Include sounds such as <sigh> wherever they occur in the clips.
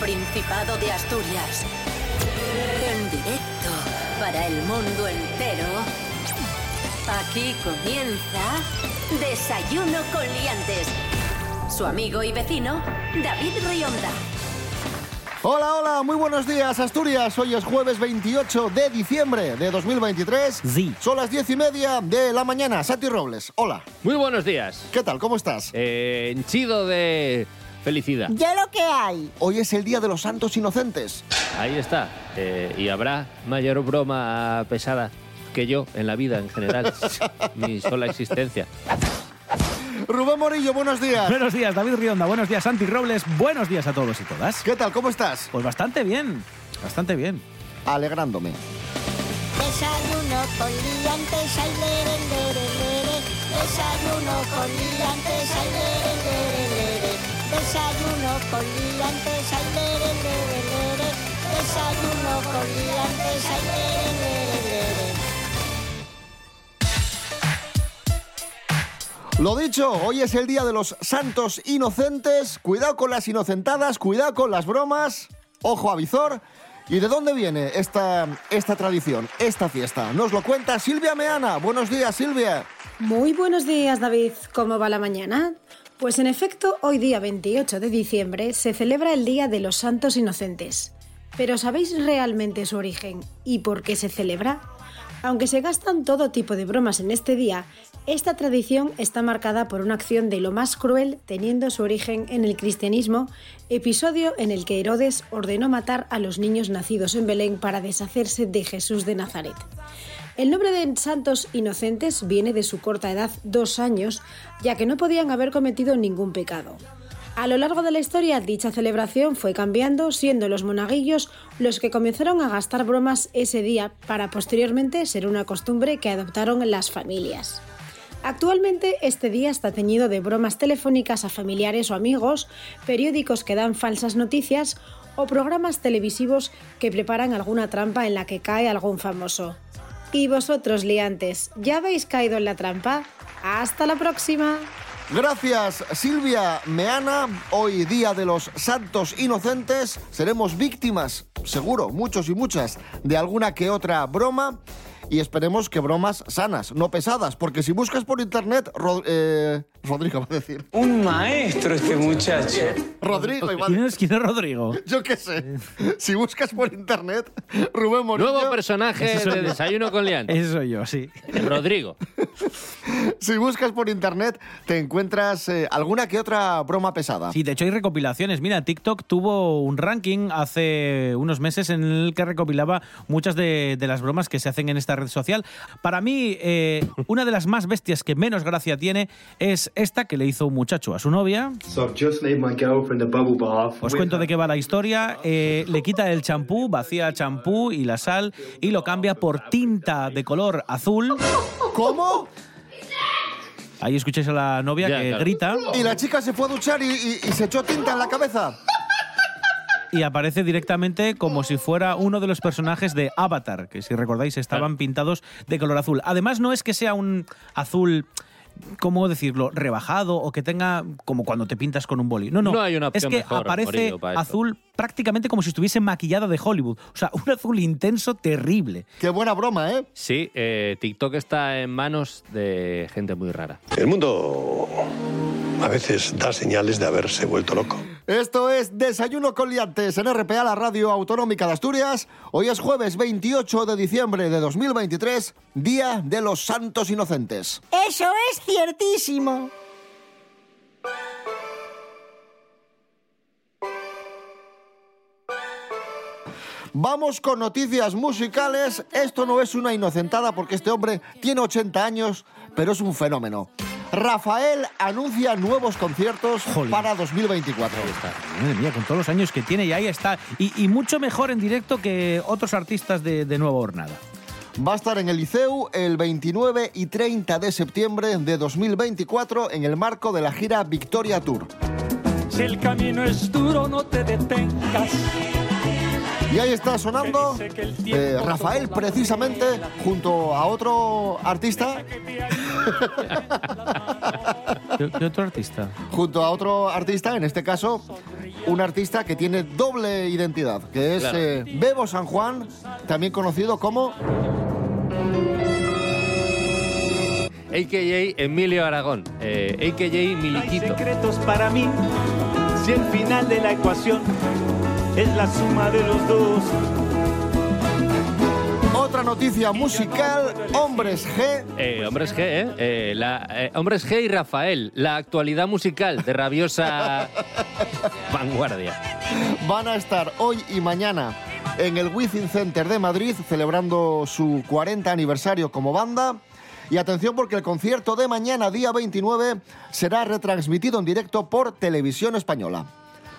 Principado de Asturias. En directo para el mundo entero. Aquí comienza Desayuno con Liantes. Su amigo y vecino, David Rionda. Hola, hola, muy buenos días Asturias. Hoy es jueves 28 de diciembre de 2023. Sí. Son las diez y media de la mañana. Santi Robles, hola. Muy buenos días. ¿Qué tal? ¿Cómo estás? Eh, henchido de felicidad. Ya lo que hay. Hoy es el Día de los Santos Inocentes. Ahí está. Eh, y habrá mayor broma pesada que yo en la vida en general. <laughs> Mi sola existencia. Rubén Morillo, buenos días. Buenos días, David Rionda. Buenos días, Santi Robles. Buenos días a todos y todas. ¿Qué tal? ¿Cómo estás? Pues bastante bien. Bastante bien. Alegrándome. Desayuno con liantes, ay, lere, lere, lere. Desayuno con liantes, ay. Desayuno con liantes, ay, lere, lere, lere. Desayuno con liantes, ay, lere, lere, lere. Lo dicho, hoy es el Día de los Santos Inocentes. Cuidado con las inocentadas, cuidado con las bromas. Ojo a visor. ¿Y de dónde viene esta, esta tradición, esta fiesta? Nos lo cuenta Silvia Meana. Buenos días, Silvia. Muy buenos días, David. ¿Cómo va la mañana? Pues en efecto, hoy día 28 de diciembre se celebra el Día de los Santos Inocentes. Pero ¿sabéis realmente su origen y por qué se celebra? Aunque se gastan todo tipo de bromas en este día, esta tradición está marcada por una acción de lo más cruel teniendo su origen en el cristianismo, episodio en el que Herodes ordenó matar a los niños nacidos en Belén para deshacerse de Jesús de Nazaret. El nombre de santos inocentes viene de su corta edad, dos años, ya que no podían haber cometido ningún pecado. A lo largo de la historia, dicha celebración fue cambiando, siendo los monaguillos los que comenzaron a gastar bromas ese día para posteriormente ser una costumbre que adoptaron las familias. Actualmente este día está teñido de bromas telefónicas a familiares o amigos, periódicos que dan falsas noticias o programas televisivos que preparan alguna trampa en la que cae algún famoso. ¿Y vosotros, liantes, ya habéis caído en la trampa? ¡Hasta la próxima! Gracias, Silvia Meana. Hoy, Día de los Santos Inocentes, seremos víctimas, seguro, muchos y muchas, de alguna que otra broma. Y esperemos que bromas sanas, no pesadas, porque si buscas por internet, Rod- eh, Rodrigo va a decir. Un maestro este muchacho. Rodrigo, igual. ¿Quién es, quién es Rodrigo? <laughs> Yo qué sé. Si buscas por internet, Rubén Morillo. Nuevo personaje de Desayuno con Liantes. Ese soy yo, sí. Rodrigo. <laughs> Si buscas por internet, te encuentras eh, alguna que otra broma pesada. Sí, de hecho hay recopilaciones. Mira, TikTok tuvo un ranking hace unos meses en el que recopilaba muchas de, de las bromas que se hacen en esta red social. Para mí, eh, una de las más bestias que menos gracia tiene es esta que le hizo un muchacho a su novia. So I've just made my girlfriend a bubble bath. Os cuento de qué va la historia. Eh, le quita el champú, vacía el champú y la sal y lo cambia por tinta de color azul. ¿Cómo? Ahí escucháis a la novia Ya, que claro. grita Y la chica se fue a duchar y, y- y se echó tinta en la cabeza. Y aparece directamente como si fuera uno de los personajes de Avatar, que si recordáis estaban pintados de color azul. Además no es que sea un azul ¿Cómo decirlo? Rebajado o que tenga como cuando te pintas con un boli. No, no. No hay una es opción que mejor, aparece azul prácticamente como si estuviese maquillado de Hollywood. O sea, un azul intenso terrible. Qué buena broma, ¿eh? Sí, eh, TikTok está en manos de gente muy rara. El mundo a veces da señales de haberse vuelto loco. Esto es Desayuno con Liantes en RPA, la radio autonómica de Asturias. Hoy es jueves 28 de diciembre de 2023, Día de los Santos Inocentes. Eso es ciertísimo. Vamos con noticias musicales. Esto no es una inocentada porque este hombre tiene 80 años, pero es un fenómeno. Rafael anuncia nuevos conciertos Jolín. para 2024. Madre mía, con todos los años que tiene y ahí está. Y, y mucho mejor en directo que otros artistas de, de Nueva Hornada. Va a estar en el Liceu el 29 y 30 de septiembre de 2024 en el marco de la gira Victoria Tour. Si el camino es duro, no te detengas. Y ahí está sonando eh, Rafael precisamente junto a otro artista <laughs> ¿Qué, qué otro artista? Junto a otro artista, en este caso, un artista que tiene doble identidad, que es Claro. eh, Bebo San Juan, también conocido como AKJ Emilio Aragón, eh, AKJ Miliquito. secretos para mí. Si el final de la ecuación es la suma de los dos. otra noticia musical, Hombres G. Eh, Hombres G, ¿eh? Eh, la, eh, Hombres G y Rafael, la actualidad musical de rabiosa <laughs> vanguardia. van a estar hoy y mañana en el Within Center de Madrid celebrando su 40 aniversario como banda. Y atención porque el concierto de mañana, día 29, será retransmitido en directo por Televisión Española.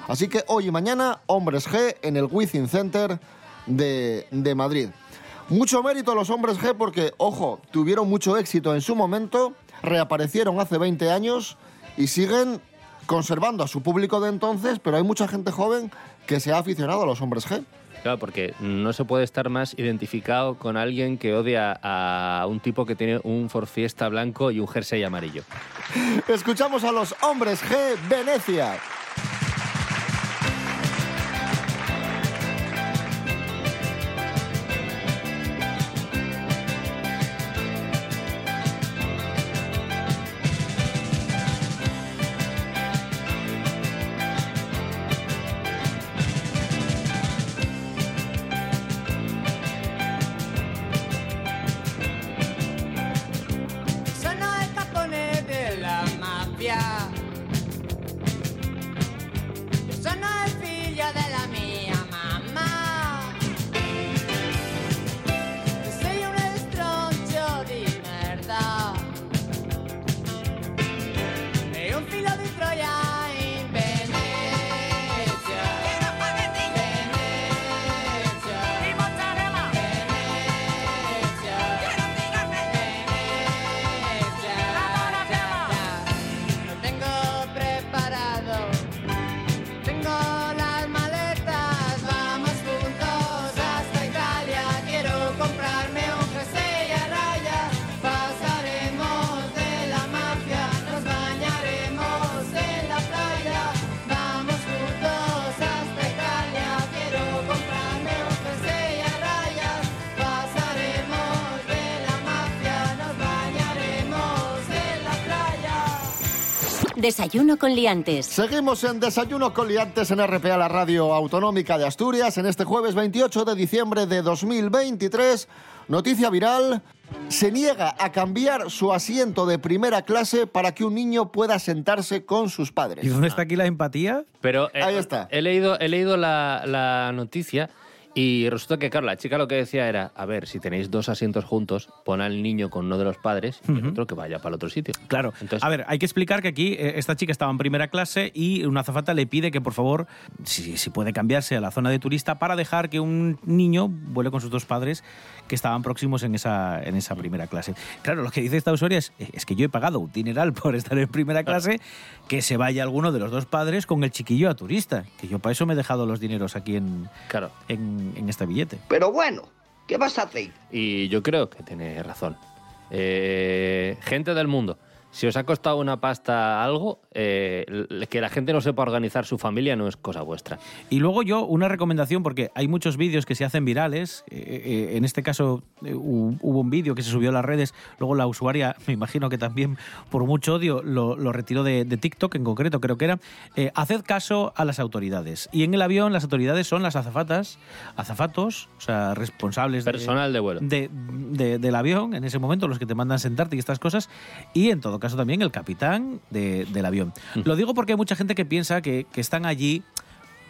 Así que hoy y mañana, Hombres G en el Within Center de, de Madrid. Mucho mérito a los Hombres G porque, ojo, tuvieron mucho éxito en su momento, reaparecieron hace 20 años y siguen conservando a su público de entonces, pero hay mucha gente joven que se ha aficionado a los Hombres G. Claro, porque no se puede estar más identificado con alguien que odia a un tipo que tiene un Ford Fiesta blanco y un jersey amarillo. <laughs> Escuchamos a los Hombres G Venecia. Desayuno con liantes. Seguimos en Desayuno con Liantes en RPA, la radio autonómica de Asturias, en este jueves 28 de diciembre de 2023. Noticia viral. Se niega a cambiar su asiento de primera clase para que un niño pueda sentarse con sus padres. ¿Y dónde está aquí la empatía? Pero eh, Ahí está. He leído, he leído la, la noticia y resulta que, claro, la chica lo que decía era, a ver, si tenéis dos asientos juntos, pon al niño con uno de los padres y el otro que vaya para el otro sitio. Claro. Entonces, a ver, hay que explicar que aquí eh, esta chica estaba en primera clase y una azafata le pide que por favor, si, si puede cambiarse a la zona de turista para dejar que un niño vuele con sus dos padres que estaban próximos en esa, en esa primera clase. Claro, lo que dice esta usuaria es, es que yo he pagado un dineral por estar en primera clase, que se vaya alguno de los dos padres con el chiquillo a turista, que yo para eso me he dejado los dineros aquí en, claro. en, en este billete. Pero bueno, ¿qué vas a hacer? Y yo creo que tiene razón. Eh, gente del mundo, si os ha costado una pasta algo, eh, que la gente no sepa organizar su familia no es cosa vuestra. Y luego yo, una recomendación, porque hay muchos vídeos que se hacen virales. eh, eh, en este caso hu- hubo un vídeo que se subió a las redes, luego la usuaria, <laughs> me imagino que también por mucho odio, lo, lo retiró de, de TikTok en concreto, creo que era. Haced caso a las autoridades. Y en el avión las autoridades son las azafatas, azafatos, o sea, responsables de- Personal de vuelo. de- de- del avión, en ese momento, los que te mandan sentarte y estas cosas, y en todo caso también el capitán de- del avión. Lo digo porque hay mucha gente que piensa que, que están allí,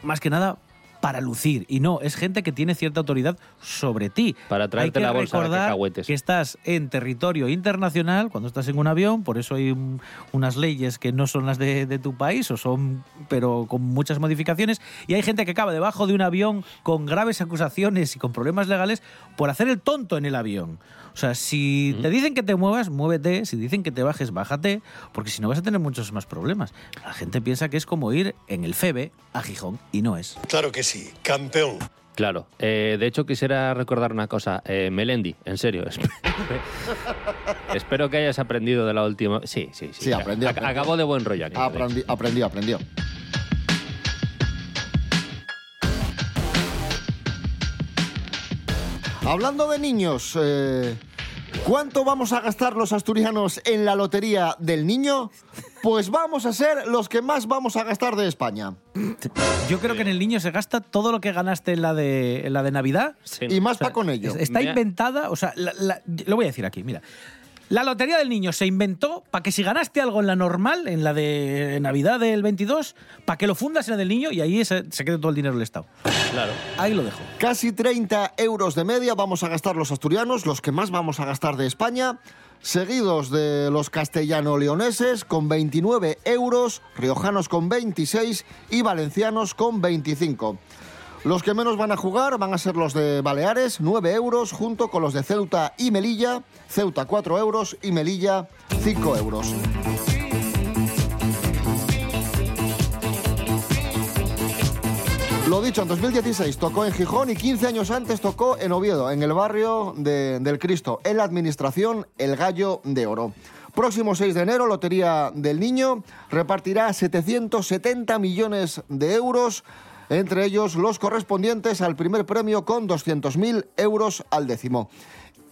más que nada, para lucir. Y no, es gente que tiene cierta autoridad sobre ti. Para traerte hay que la bolsa de recordar cacahuetes. que estás en territorio internacional cuando estás en un avión, por eso hay un- unas leyes que no son las de, de tu país, o son, pero con muchas modificaciones, y hay gente que acaba debajo de un avión con graves acusaciones y con problemas legales por hacer el tonto en el avión. O sea, si te dicen que te muevas, muévete, si dicen que te bajes, bájate, porque si no vas a tener muchos más problemas. La gente piensa que es como ir en el FEBE a Gijón, y no es. Claro que Messi, campeón. Claro. Eh, de hecho, quisiera recordar una cosa. Eh, Melendi, en serio. esp- <laughs> Espero que hayas aprendido de la última. Sí, sí, sí. Sí, aprendí, Ac- aprendí. Acabó de buen rollo. ¿eh? Aprendi- aprendió, aprendió. Hablando de niños, eh, ¿cuánto vamos a gastar los asturianos en la lotería del niño? Pues vamos a ser los que más vamos a gastar de España. Yo creo que en el niño se gasta todo lo que ganaste en la de, en la de Navidad. Y más pa' con ello. Es- Está inventada, o sea, la- la- lo voy a decir aquí, mira. La lotería del niño se inventó para que si ganaste algo en la normal, en la de Navidad del 22, para que lo fundas en la del niño y ahí se, se quede todo el dinero del Estado. Claro. Ahí lo dejo. Casi 30 euros de media vamos a gastar los asturianos, los que más vamos a gastar de España, seguidos de los castellano-leoneses con 29 euros, riojanos con 26 y valencianos con 25. Los que menos van a jugar van a ser los de Baleares, 9 euros, junto con los de Ceuta y Melilla, Ceuta 4 euros y Melilla 5 euros. Lo dicho, en 2016 tocó en Gijón y 15 años antes tocó en Oviedo, en el barrio de- del Cristo, en la administración El Gallo de Oro. Próximo 6 de enero, Lotería del Niño repartirá 770 millones de euros, entre ellos los correspondientes al primer premio con 200.000 euros al décimo.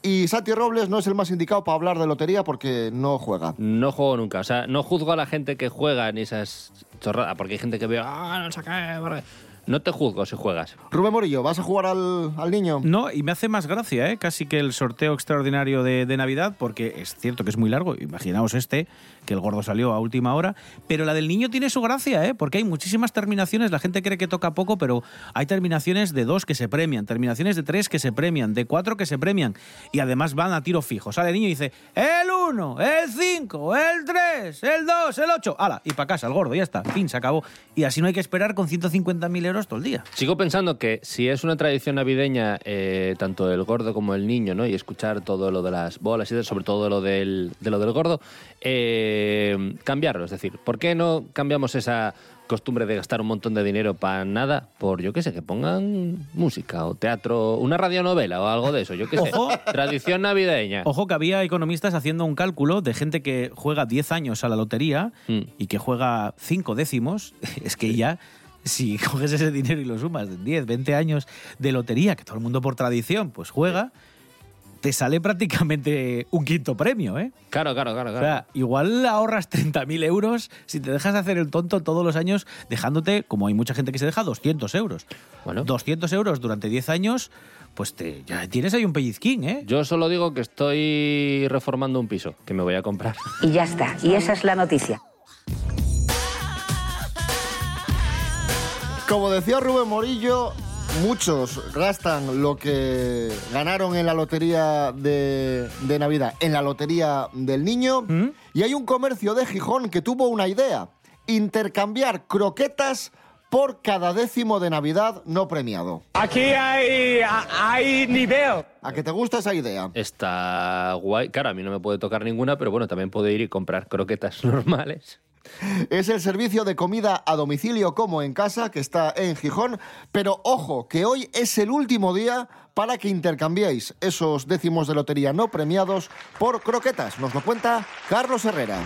Y Santi Robles no es el más indicado para hablar de lotería porque no juega. No juego nunca. O sea, no juzgo a la gente que juega en esas chorradas. Porque hay gente que ve, ah, no sé qué. porque-". No te juzgo si juegas. Rubén Morillo, ¿vas a jugar al, al niño? No, y me hace más gracia, ¿eh? casi que el sorteo extraordinario de, de Navidad, porque es cierto que es muy largo. Imaginaos este, que el gordo salió a última hora. Pero la del niño tiene su gracia, ¿eh? porque hay muchísimas terminaciones. La gente cree que toca poco, pero hay terminaciones de dos que se premian, terminaciones de tres que se premian, de cuatro que se premian. Y además van a tiro fijo. Sale el niño y dice: el 1, el 5, el 3, el 2, el 8. ¡Hala! Y para casa, el gordo, ya está. Fin, se acabó. Y así no hay que esperar con 150.000 euros todo el día. Sigo pensando que si es una tradición navideña, eh, tanto el gordo como el niño, ¿no? Y escuchar todo lo de las bolas y sobre todo lo del, de lo del gordo, eh, cambiarlo. Es decir, ¿por qué no cambiamos esa costumbre de gastar un montón de dinero para nada? Por, yo qué sé, que pongan música o teatro, una radionovela o algo de eso, yo qué sé. Ojo. Tradición navideña. Ojo que había economistas haciendo un cálculo de gente que juega 10 años a la lotería Mm. y que juega 5 décimos. <laughs> Es que ya, si <laughs> coges ese dinero y lo sumas de 10, 20 años de lotería, que todo el mundo por tradición pues juega, te sale prácticamente un quinto premio, ¿eh? Claro, claro, claro. O claro. sea, igual ahorras 30.000 euros si te dejas de hacer el tonto todos los años dejándote, como hay mucha gente que se deja, 200 euros. Bueno. 200 euros durante 10 años, pues te, ya tienes ahí un pellizquín, ¿eh? Yo solo digo que estoy reformando un piso, que me voy a comprar. Y ya está. Y esa es la noticia. Como decía Rubén Morillo, muchos gastan lo que ganaron en la lotería de, de Navidad, en la lotería del niño. Y hay un comercio de Gijón que tuvo una idea, intercambiar croquetas por cada décimo de Navidad no premiado. Aquí hay, hay nivel. ¿A que te gusta esa idea? Está guay. Claro, a mí no me puede tocar ninguna, pero bueno, también puedo ir y comprar croquetas <laughs> normales. Es el servicio de comida a domicilio como en casa que está en Gijón, pero ojo, que hoy es el último día para que intercambiéis esos décimos de lotería no premiados por croquetas. Nos lo cuenta Carlos Herrera.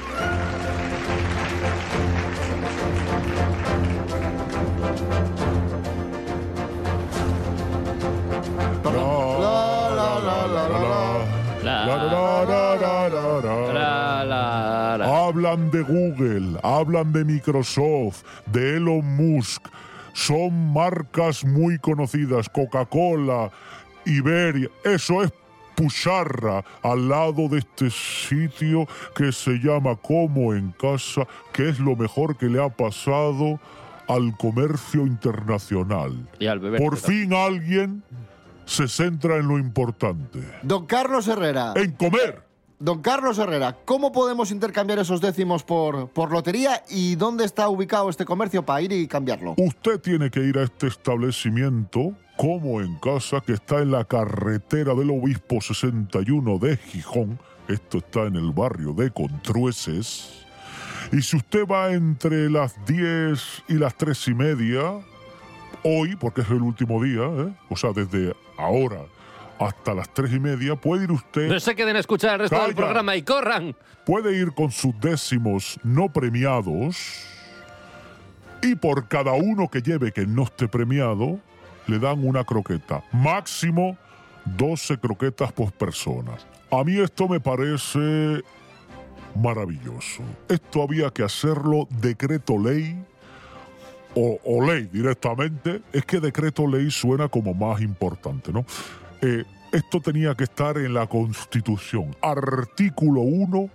Hablan de Google, hablan de Microsoft, de Elon Musk. Son marcas muy conocidas, Coca-Cola, Iberia. Eso es pucharra al lado de este sitio que se llama Como en Casa, que es lo mejor que le ha pasado al comercio internacional. Y al beber. Por fin alguien se centra en lo importante. Don Carlos Herrera. En comer. Don Carlos Herrera, ¿cómo podemos intercambiar esos décimos por, por lotería y dónde está ubicado este comercio para ir y cambiarlo? Usted tiene que ir a este establecimiento, como en casa, que está en la carretera del Obispo 61 de Gijón. Esto está en el barrio de Contrueces. Y si usted va entre las 10 y las 3 y media, hoy, porque es el último día, ¿eh? o sea, desde ahora hasta las tres y media, puede ir usted... No se queden a escuchar el resto del programa y corran. puede ir con sus décimos no premiados y por cada uno que lleve que no esté premiado, le dan una croqueta. Máximo 12 croquetas por persona. A mí esto me parece maravilloso. Esto había que hacerlo decreto ley o, o ley directamente. Es que decreto ley suena como más importante, ¿no? Eh, esto tenía que estar en la Constitución. Artículo 1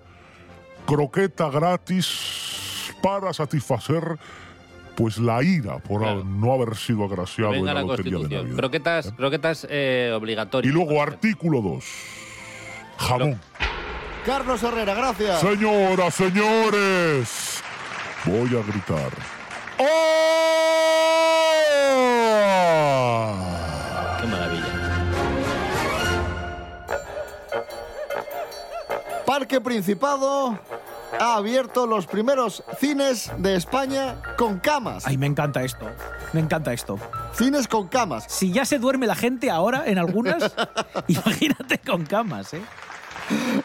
croqueta gratis para satisfacer pues la ira por no haber sido agraciado en la la lotería de Constitución. Navidad. Croquetas, croquetas eh, obligatorias. Y luego artículo 2. Jamón. Carlos Herrera, gracias. Señoras, señores, voy a gritar. ¡Oh! Parque Principado ha abierto los primeros cines de España con camas. Ay, me encanta esto. Me encanta esto. Cines con camas. Si ya se duerme la gente ahora en algunas, <laughs> imagínate con camas, ¿eh?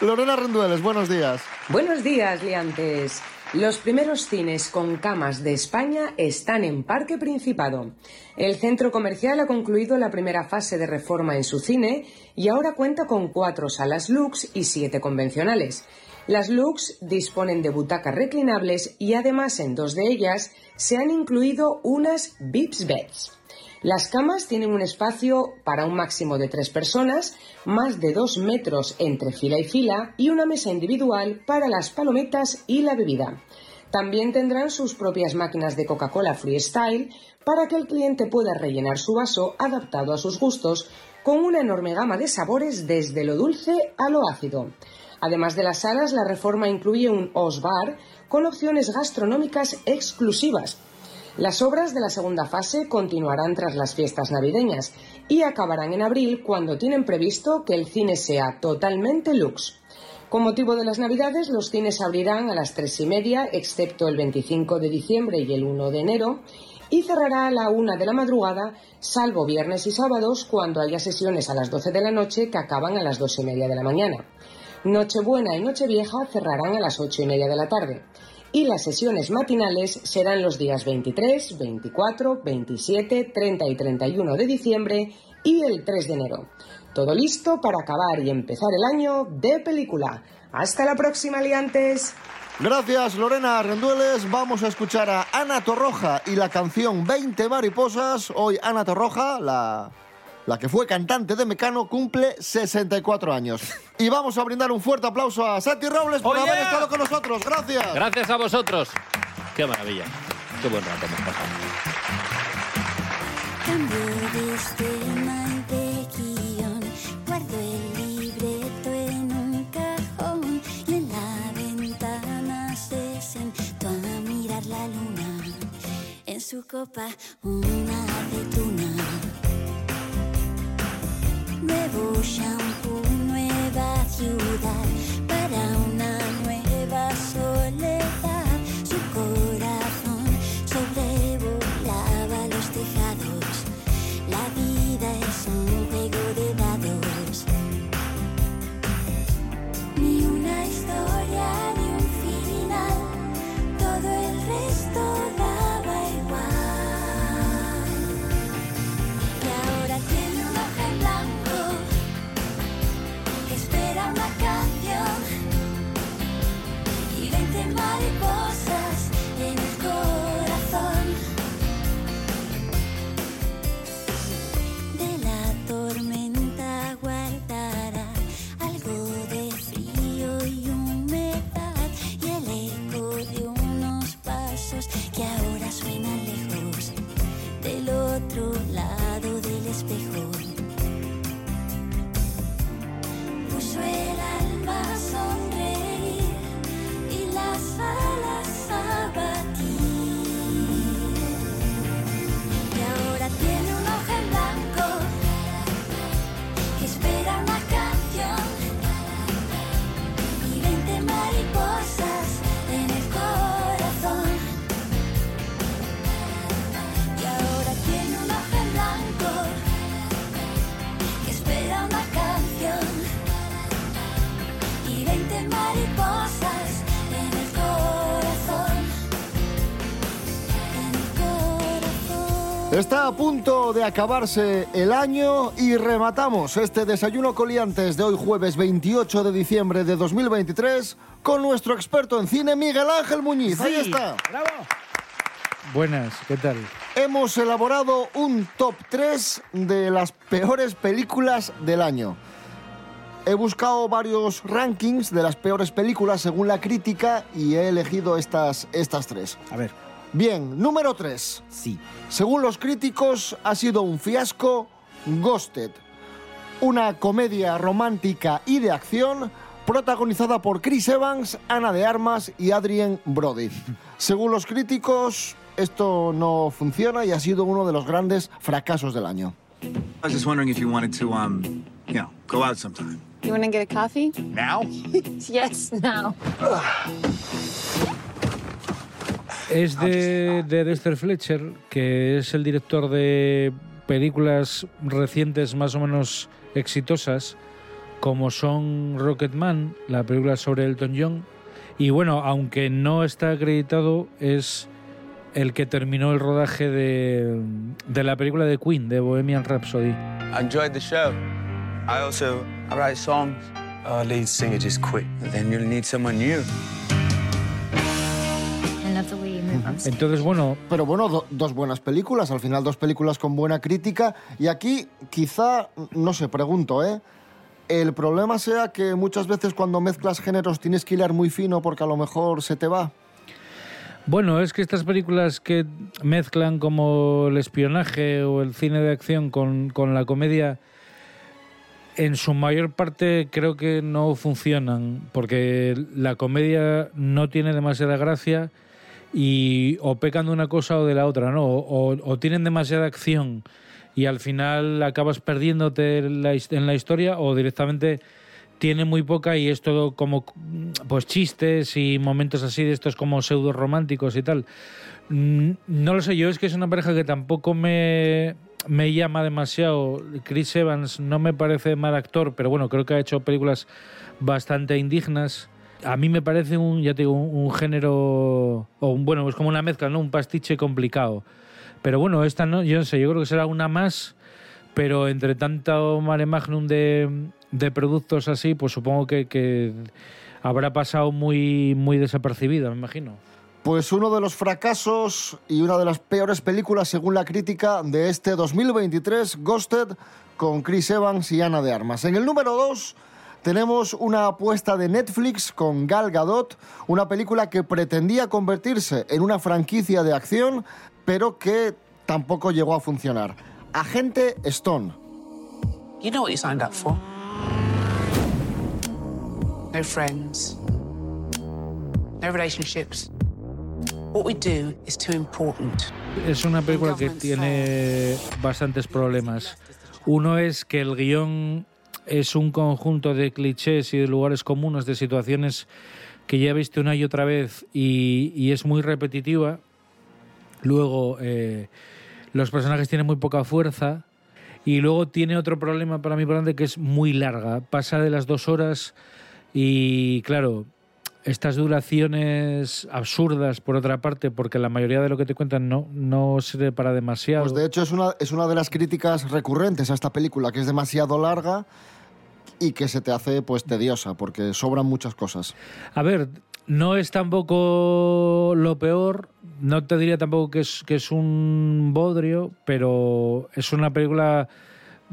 Lorena Rendueles, buenos días. Buenos días, liantes. Los primeros cines con camas de España están en Parque Principado. El centro comercial ha concluido la primera fase de reforma en su cine y ahora cuenta con cuatro salas Lux y siete convencionales. Las Lux disponen de butacas reclinables y además en dos de ellas se han incluido unas Vips Beds. Las camas tienen un espacio para un máximo de tres personas, más de dos metros entre fila y fila y una mesa individual para las palometas y la bebida. También tendrán sus propias máquinas de Coca-Cola Freestyle para que el cliente pueda rellenar su vaso adaptado a sus gustos con una enorme gama de sabores desde lo dulce a lo ácido. Además de las salas, la reforma incluye un Os Bar con opciones gastronómicas exclusivas. Las obras de la segunda fase continuarán tras las fiestas navideñas y acabarán en abril cuando tienen previsto que el cine sea totalmente lux. Con motivo de las Navidades, los cines abrirán a las tres y media, excepto el 25 de diciembre y el 1 de enero, y cerrará a la una de la madrugada, salvo viernes y sábados, cuando haya sesiones a las 12 de la noche que acaban a las dos y media de la mañana. Nochebuena y Nochevieja cerrarán a las ocho y media de la tarde. Y las sesiones matinales serán los días 23, 24, 27, 30 y 31 de diciembre y el 3 de enero. Todo listo para acabar y empezar el año de película. Hasta la próxima, liantes. Gracias, Lorena Rendueles. Vamos a escuchar a Ana Torroja y la canción 20 mariposas. Hoy Ana Torroja, la, la que fue cantante de Mecano, cumple 64 años. Y vamos a brindar un fuerte aplauso a Santi Robles por Oh, haber yeah. estado con nosotros. Gracias. Gracias a vosotros. Qué maravilla. Qué buen rato hemos pasado. Cambio de escena y de guion. Guardo el libreto en un cajón y en la ventana se sentó a mirar la luna. En su copa una aceituna. Nuevo shampoo, nueva ciudad para una nueva soledad. Su corazón de acabarse el año y rematamos este desayuno coliantes de hoy jueves 28 de diciembre de 2023 con nuestro experto en cine Miguel Ángel Muñiz. Ahí está. ¡Bravo! Buenas, ¿qué tal? Hemos elaborado un top 3 de las peores películas del año. He buscado varios rankings de las peores películas según la crítica y he elegido estas, estas tres. A ver. Bien, número 3. Sí. Según los críticos, ha sido un fiasco Ghosted. Una comedia romántica y de acción protagonizada por Chris Evans, Ana de Armas y Adrien Brody. <laughs> Según los críticos, esto no funciona y ha sido uno de los grandes fracasos del año. I was just wondering if you wanted to, um, you know, go out sometime. You want to get a coffee? Now? <laughs> yes, now. <laughs> Es de, de Dexter Fletcher, que es el director de películas recientes más o menos exitosas, como son Rocketman, la película sobre Elton John. Y bueno, aunque no está acreditado, es el que terminó el rodaje de, de la película de Queen, de Bohemian Rhapsody. I enjoyed the show. I also I write songs. Our lead singer just quit. Then you'll need someone new. Entonces, bueno, Pero bueno, do- dos buenas películas, al final dos películas con buena crítica. Y aquí quizá, no sé, pregunto, ¿eh? El problema sea que muchas veces cuando mezclas géneros tienes que hilar muy fino porque a lo mejor se te va. Bueno, es que estas películas que mezclan como el espionaje o el cine de acción con, con la comedia, en su mayor parte creo que no funcionan, porque la comedia no tiene demasiada gracia y o pecan de una cosa o de la otra, ¿no? O, o tienen demasiada acción y al final acabas perdiéndote en la, historia o directamente tiene muy poca y es todo como pues chistes y momentos así de estos como pseudo románticos y tal. Mm, No lo sé, yo es que es una pareja que tampoco me, me llama demasiado. Chris Evans no me parece mal actor, pero bueno, creo que ha hecho películas bastante indignas. A mí me parece un, ya te un, un género, o un, bueno, es como una mezcla, ¿no? Un pastiche complicado. Pero bueno, esta no, yo no sé, yo creo que será una más, pero entre tanto mare magnum de, productos así, pues supongo que, habrá pasado muy, muy desapercibida, me imagino. Pues uno de los fracasos y una de las peores películas según la crítica de este 2023, Ghosted, con Chris Evans y Ana de Armas. En el número 2 tenemos una apuesta de Netflix con Gal Gadot, una película que pretendía convertirse en una franquicia de acción, pero que tampoco llegó a funcionar. Agente Stone. You know what you signed up for. No friends. No relationships. What we do is too important. Es una película que tiene bastantes problemas. Uno es que el guion es un conjunto de clichés y de lugares comunes, de situaciones que ya he visto una y otra vez y, y es muy repetitiva. Luego, eh, los personajes tienen muy poca fuerza. Y luego tiene otro problema para mí grande que es muy larga. Pasa de las dos horas y, claro, estas duraciones absurdas, por otra parte, porque la mayoría de lo que te cuentan no, no sirve para demasiado. Pues de hecho es una, es una de las críticas recurrentes a esta película, que es demasiado larga y que se te hace pues tediosa, porque sobran muchas cosas. A ver, no es tampoco lo peor, no te diría tampoco que es, que es un bodrio, pero es una película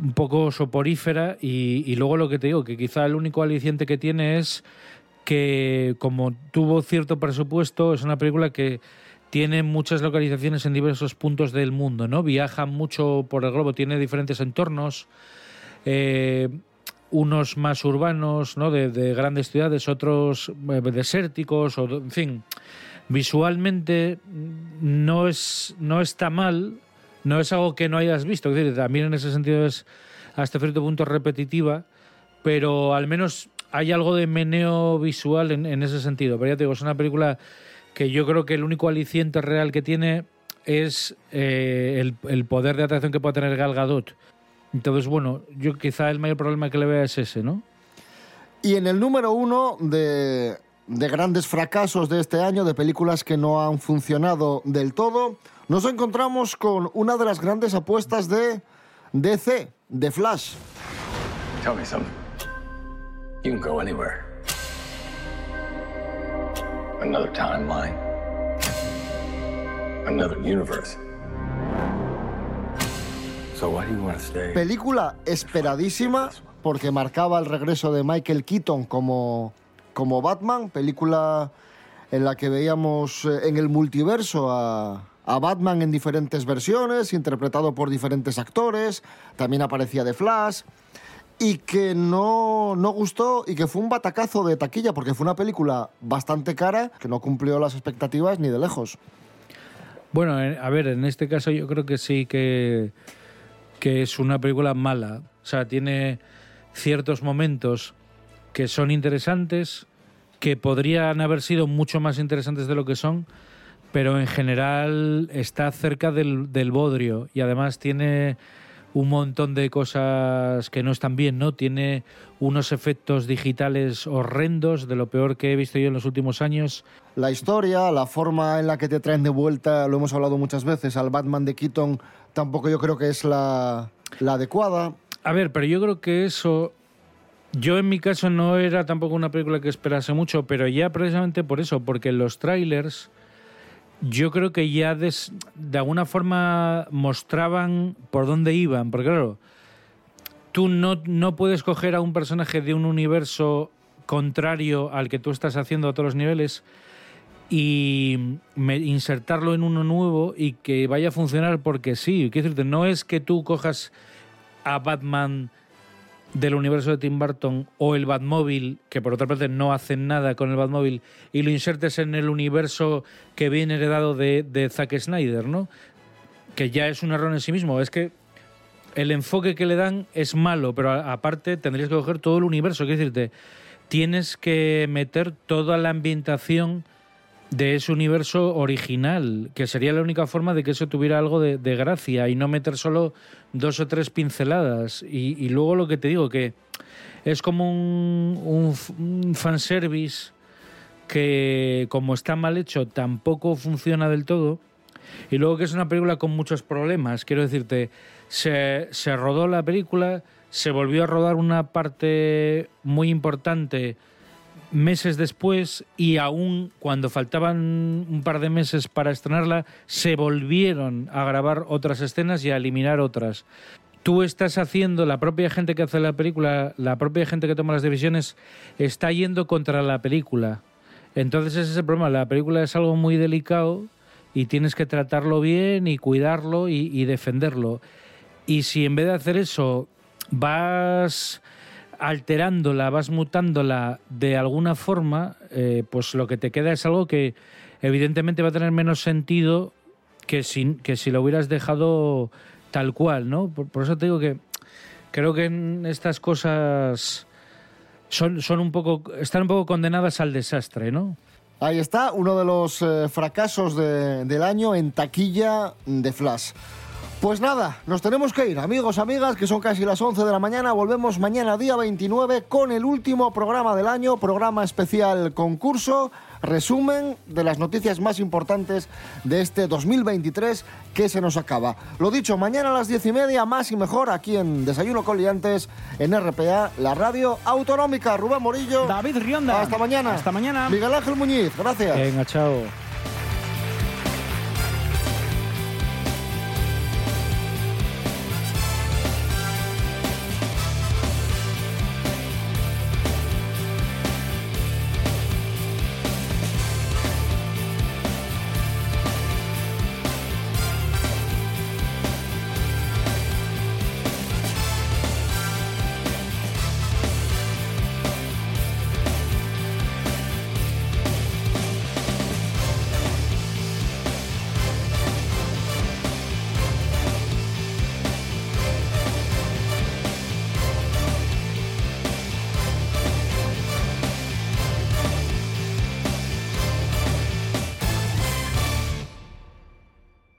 un poco soporífera y, luego lo que te digo, que quizá el único aliciente que tiene es que como tuvo cierto presupuesto, es una película que tiene muchas localizaciones en diversos puntos del mundo, ¿no? Viaja mucho por el globo, tiene diferentes entornos. eh, unos más urbanos, ¿no? De, de grandes ciudades, otros eh, desérticos, o, en fin, visualmente no es no está mal, no es algo que no hayas visto, es decir, también en ese sentido es hasta cierto punto repetitiva, pero al menos hay algo de meneo visual en, en ese sentido. Pero ya te digo, es una película que yo creo que el único aliciente real que tiene es eh, el, el poder de atracción que puede tener Gal Gadot. Entonces, bueno, yo quizá el mayor problema que le vea es ese, ¿no? Y en el número uno de de grandes fracasos de este año, de películas que no han funcionado del todo, nos encontramos con una de las grandes apuestas de DC, de Flash. Tell me something. You can go anywhere. Another timeline. Another universe. Película esperadísima porque marcaba el regreso de Michael Keaton como, como Batman, película en la que veíamos eh, en el multiverso a, a Batman en diferentes versiones, interpretado por diferentes actores, también aparecía de Flash, y que no, no gustó y que fue un batacazo de taquilla porque fue una película bastante cara que no cumplió las expectativas ni de lejos. Bueno, eh, a ver, en este caso yo creo que sí que, que es una película mala. O sea, tiene ciertos momentos que son interesantes, que podrían haber sido mucho más interesantes de lo que son, pero en general está cerca del, del bodrio y además tiene un montón de cosas que no están bien, ¿no? Tiene unos efectos digitales horrendos, de lo peor que he visto yo en los últimos años. La historia, la forma en la que te traen de vuelta, lo hemos hablado muchas veces, al Batman de Keaton, tampoco yo creo que es la, la adecuada. A ver, pero yo creo que eso. Yo en mi caso no era tampoco una película que esperase mucho, pero ya precisamente por eso, porque los trailers yo creo que ya de alguna forma mostraban por dónde iban, porque claro, tú no, no puedes coger a un personaje de un universo contrario al que tú estás haciendo a todos los niveles y insertarlo en uno nuevo y que vaya a funcionar porque sí. Quiero decirte, no es que tú cojas a Batman del universo de Tim Burton o el Batmóvil, que por otra parte no hacen nada con el Batmóvil, y lo insertes en el universo que viene heredado de, de Zack Snyder, ¿no? Que ya es un error en sí mismo. Es que el enfoque que le dan es malo, pero aparte tendrías que coger todo el universo. Quiero decirte, tienes que meter toda la ambientación de ese universo original, que sería la única forma de que eso tuviera algo de, de gracia y no meter solo dos o tres pinceladas. Y, y luego lo que te digo, que es como un, un, un fanservice que como está mal hecho tampoco funciona del todo. Y luego que es una película con muchos problemas. Quiero decirte, se, se rodó la película, se volvió a rodar una parte muy importante meses después y aún cuando faltaban un par de meses para estrenarla, se volvieron a grabar otras escenas y a eliminar otras. Tú estás haciendo, la propia gente que hace la película, la propia gente que toma las decisiones, está yendo contra la película. Entonces ese es el problema, la película es algo muy delicado y tienes que tratarlo bien y cuidarlo y, y defenderlo. Y si en vez de hacer eso vas alterándola, vas mutándola de alguna forma, eh, pues lo que te queda es algo que evidentemente va a tener menos sentido que si, que si lo hubieras dejado tal cual, ¿no? Por, eso te digo que creo que en estas cosas son, son un poco, están un poco condenadas al desastre, ¿no? Ahí está, uno de los eh, fracasos de- del año en taquilla de Flash. Pues nada, nos tenemos que ir, amigos, amigas, que son casi las 11 de la mañana. Volvemos mañana, día 29, con el último programa del año, programa especial concurso, resumen de las noticias más importantes de este 2023 que se nos acaba. Lo dicho, mañana a las 10 y media, más y mejor, aquí en Desayuno con Liantes, en RPA, la radio autonómica. Rubén Morillo. David Rionda. Hasta mañana. Hasta mañana. Miguel Ángel Muñiz, gracias. Venga, chao.